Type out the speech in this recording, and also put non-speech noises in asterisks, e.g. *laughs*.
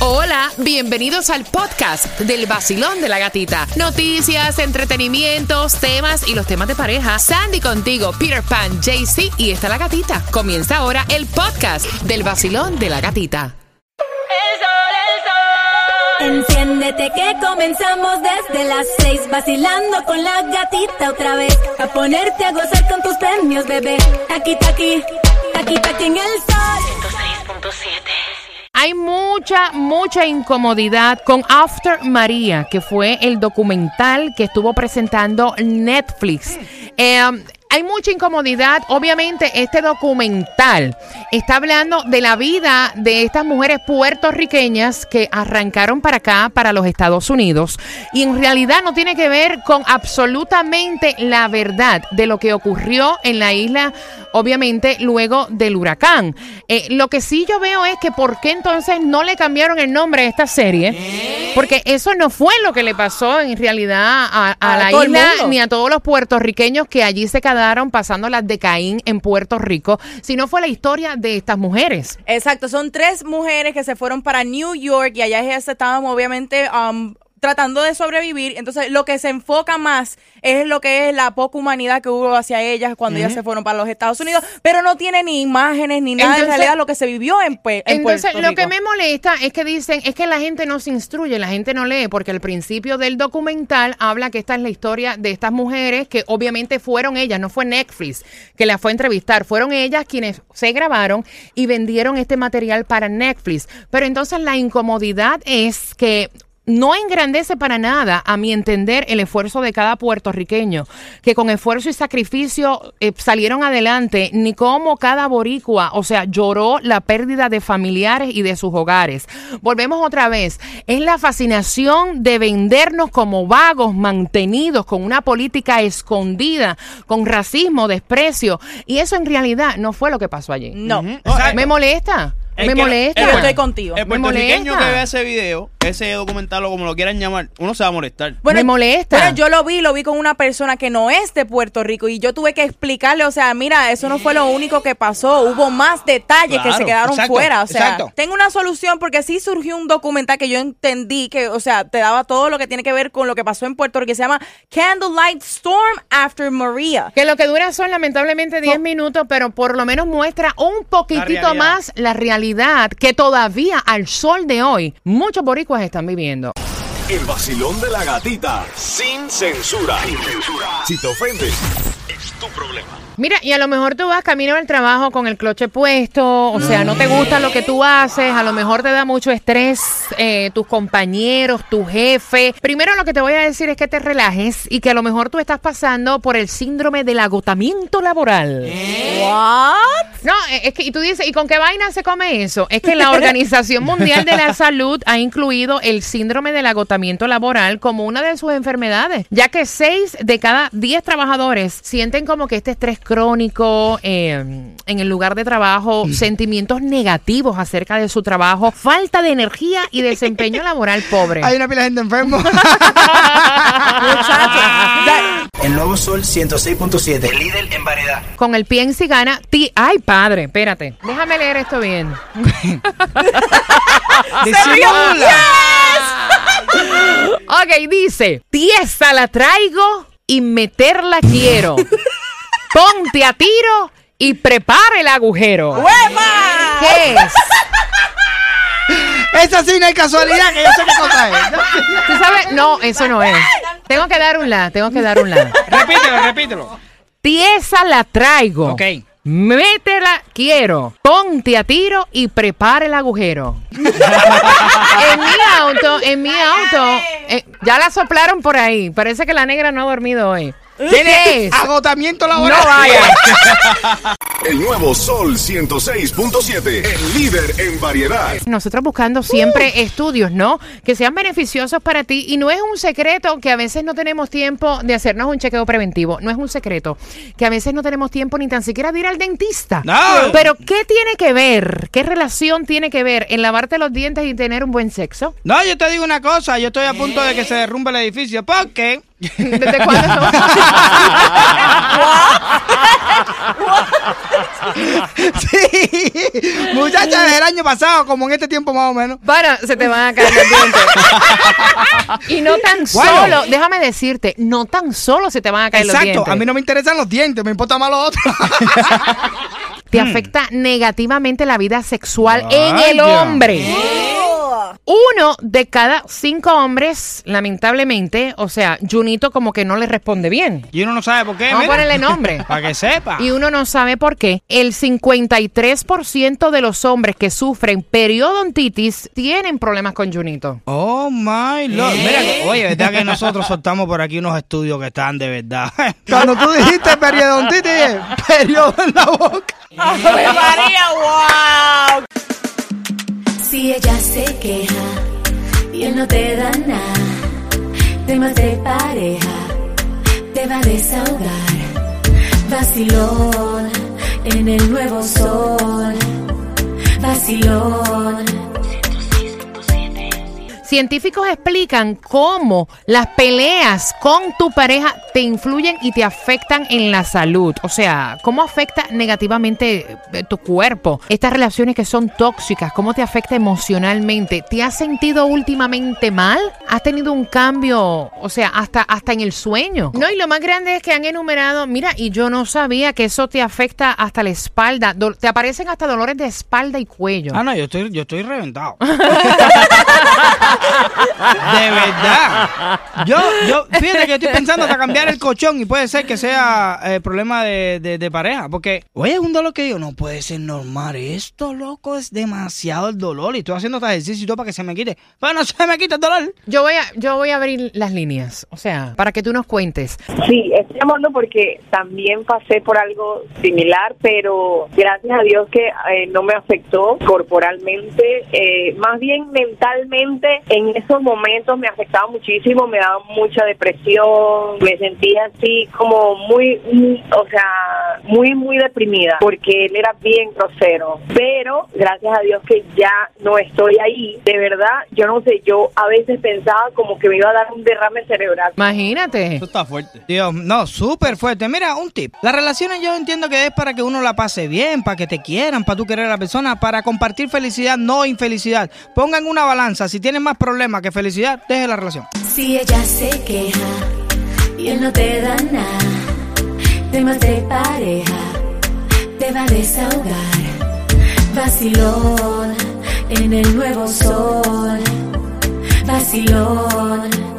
Hola, bienvenidos al podcast del vacilón de la gatita. Noticias, entretenimientos, temas y los temas de pareja. Sandy contigo, Peter Pan, JC y está la gatita. Comienza ahora el podcast del vacilón de la gatita. Enciéndete que comenzamos desde las seis vacilando con la gatita otra vez a ponerte a gozar con tus premios bebé aquí aquí aquí aquí en el sol 106.7 hay mucha, mucha incomodidad con After María, que fue el documental que estuvo presentando Netflix. Eh, hay mucha incomodidad. Obviamente, este documental está hablando de la vida de estas mujeres puertorriqueñas que arrancaron para acá, para los Estados Unidos. Y en realidad no tiene que ver con absolutamente la verdad de lo que ocurrió en la isla, obviamente, luego del huracán. Eh, lo que sí yo veo es que por qué entonces no le cambiaron el nombre a esta serie. Porque eso no fue lo que le pasó en realidad a, la isla ni a todos los puertorriqueños que allí se quedaron pasando las de Caín en Puerto Rico, sino fue la historia de estas mujeres. Exacto, son tres mujeres que se fueron para New York y allá ellas estaban obviamente um, tratando de sobrevivir. Entonces, lo que se enfoca más es lo que es la poca humanidad que hubo hacia ellas cuando ellas se fueron para los Estados Unidos, pero no tiene ni imágenes ni nada en realidad lo que se vivió en, en entonces, lo que me molesta es que dicen, es que la gente no se instruye, la gente no lee, porque al principio del documental habla que esta es la historia de estas mujeres que obviamente fueron ellas, no fue Netflix que la fue a entrevistar, fueron ellas quienes se grabaron y vendieron este material para Netflix. Pero entonces la incomodidad es que no engrandece para nada, a mi entender, el esfuerzo de cada puertorriqueño, que con esfuerzo y sacrificio eh, salieron adelante, ni como cada boricua, o sea, lloró la pérdida de familiares y de sus hogares. Volvemos otra vez, es la fascinación de vendernos como vagos, mantenidos, con una política escondida, con racismo, desprecio, y eso en realidad no fue lo que pasó allí. No. Me molesta me molesta. Yo estoy contigo. El puertorriqueño que vea ese video, ese documental o como lo quieran llamar, uno se va a molestar. me molesta. Pero yo lo vi, lo vi con una persona que no es de Puerto Rico y yo tuve que explicarle, o sea, mira, eso no fue lo único que pasó, hubo más detalles que se quedaron fuera, o sea, tengo una solución porque sí surgió un documental que yo entendí que, o sea, te daba todo lo que tiene que ver con lo que pasó en Puerto Rico, que se llama Candlelight Storm After Maria. Que lo que dura son lamentablemente 10 minutos, pero por lo menos muestra un poquitito más la realidad que todavía al sol de hoy muchos boricuas están viviendo. El vacilón de la gatita, sin censura. Sin censura. Si te ofendes, es tu problema. Mira, y a lo mejor tú vas camino al trabajo con el cloche puesto, o sea, no te gusta lo que tú haces, a lo mejor te da mucho estrés eh, tus compañeros, tu jefe. Primero lo que te voy a decir es que te relajes y que a lo mejor tú estás pasando por el síndrome del agotamiento laboral. ¿Eh? ¿What? No, eh, es que y tú dices, ¿y con qué vaina se come eso? Es que la *laughs* Organización Mundial de la Salud ha incluido el síndrome del agotamiento laboral como una de sus enfermedades, ya que 6 de cada 10 trabajadores sienten como que este estrés crónico eh, en el lugar de trabajo, sentimientos negativos acerca de su trabajo, falta de energía y desempeño laboral pobre. Hay una pila de gente enfermo. *laughs* el nuevo Sol 106.7, líder en variedad. Con el pie en cigana, ti ay padre, espérate. Déjame leer esto bien. *laughs* ok, dice, tiesa la traigo y meterla quiero. Ponte a tiro y prepare el agujero. ¡Hueva! ¿Qué es? Esa sí no hay casualidad que yo sé qué cosa es. ¿Tú sabes? No, eso no es. Tengo que dar un la, tengo que dar un la. repítelo, repítelo. Tiesa la traigo. Ok. Métela, quiero. Ponte a tiro y prepare el agujero. *laughs* en mi auto, en mi auto, eh, ya la soplaron por ahí. Parece que la negra no ha dormido hoy. ¿Qué Agotamiento laboral. No vaya. *laughs* El nuevo Sol 106.7, el líder en variedad. Nosotros buscando siempre uh. estudios, ¿no? Que sean beneficiosos para ti. Y no es un secreto que a veces no tenemos tiempo de hacernos un chequeo preventivo. No es un secreto que a veces no tenemos tiempo ni tan siquiera de ir al dentista. No. Pero ¿qué tiene que ver? ¿Qué relación tiene que ver en lavarte los dientes y tener un buen sexo? No, yo te digo una cosa. Yo estoy a punto de que se derrumbe el edificio porque ¿Desde cuándo? *laughs* *laughs* *laughs* sí, muchachas, el año pasado, como en este tiempo más o menos. Bueno, se te van a caer los dientes. y no tan solo, déjame decirte, no tan solo se te van a caer los dientes. Exacto, a mí no me interesan los dientes, me importa más lo otro. te afecta negativamente la vida sexual en el hombre. Uno de cada cinco hombres, lamentablemente, o sea, Junito como que no le responde bien. Y uno no sabe por qué. Vamos a ponerle nombre. *laughs* Para que sepa. Y uno no sabe por qué. El 53% de los hombres que sufren periodontitis tienen problemas con Junito. Oh my lord. Mira, oye, verdad que nosotros soltamos por aquí unos estudios que están de verdad. *laughs* Cuando tú dijiste periodontitis, *laughs* periodo en la boca. ¡Ave María, wow! Si ella se queja y él no te da nada, temas de pareja, te va a desahogar. Vacilón en el nuevo sol, vacilón Científicos explican cómo las peleas con tu pareja te influyen y te afectan en la salud. O sea, cómo afecta negativamente eh, tu cuerpo. Estas relaciones que son tóxicas, cómo te afecta emocionalmente. ¿Te has sentido últimamente mal? ¿Has tenido un cambio, o sea, hasta, hasta en el sueño? No, y lo más grande es que han enumerado, mira, y yo no sabía que eso te afecta hasta la espalda. te aparecen hasta dolores de espalda y cuello. Ah, no, yo estoy, yo estoy reventado. *laughs* De verdad. Yo, yo, fíjate que estoy pensando hasta cambiar el colchón y puede ser que sea eh, problema de, pareja. Porque, oye, es un dolor que digo, no puede ser normal. Esto, loco, es demasiado el dolor. Y estoy haciendo este ejercicio y todo para que se me quite. Pero no se me quita el dolor. Yo voy a, yo voy a abrir las líneas. O sea, para que tú nos cuentes. Sí, estoy llamando porque también pasé por algo similar, pero gracias a Dios que eh, no me afectó corporalmente. Eh, más bien mentalmente en esos momentos me afectaba muchísimo, me daba mucha depresión, me sentía así como muy, o sea, muy, muy deprimida, porque él era bien grosero. Pero gracias a Dios que ya no estoy ahí. De verdad, yo no sé, yo a veces pensaba como que me iba a dar un derrame cerebral. Imagínate. Eso está fuerte. Dios, no, súper fuerte. Mira, un tip. Las relaciones yo entiendo que es para que uno la pase bien, para que te quieran, para tú querer a la persona, para compartir felicidad, no infelicidad. Pongan una balanza. Si tienen más problema que felicidad, deje la relación. Si ella se queja y él no te da nada, temas de pareja, te va a desahogar. Vacilón en el nuevo sol, vacilón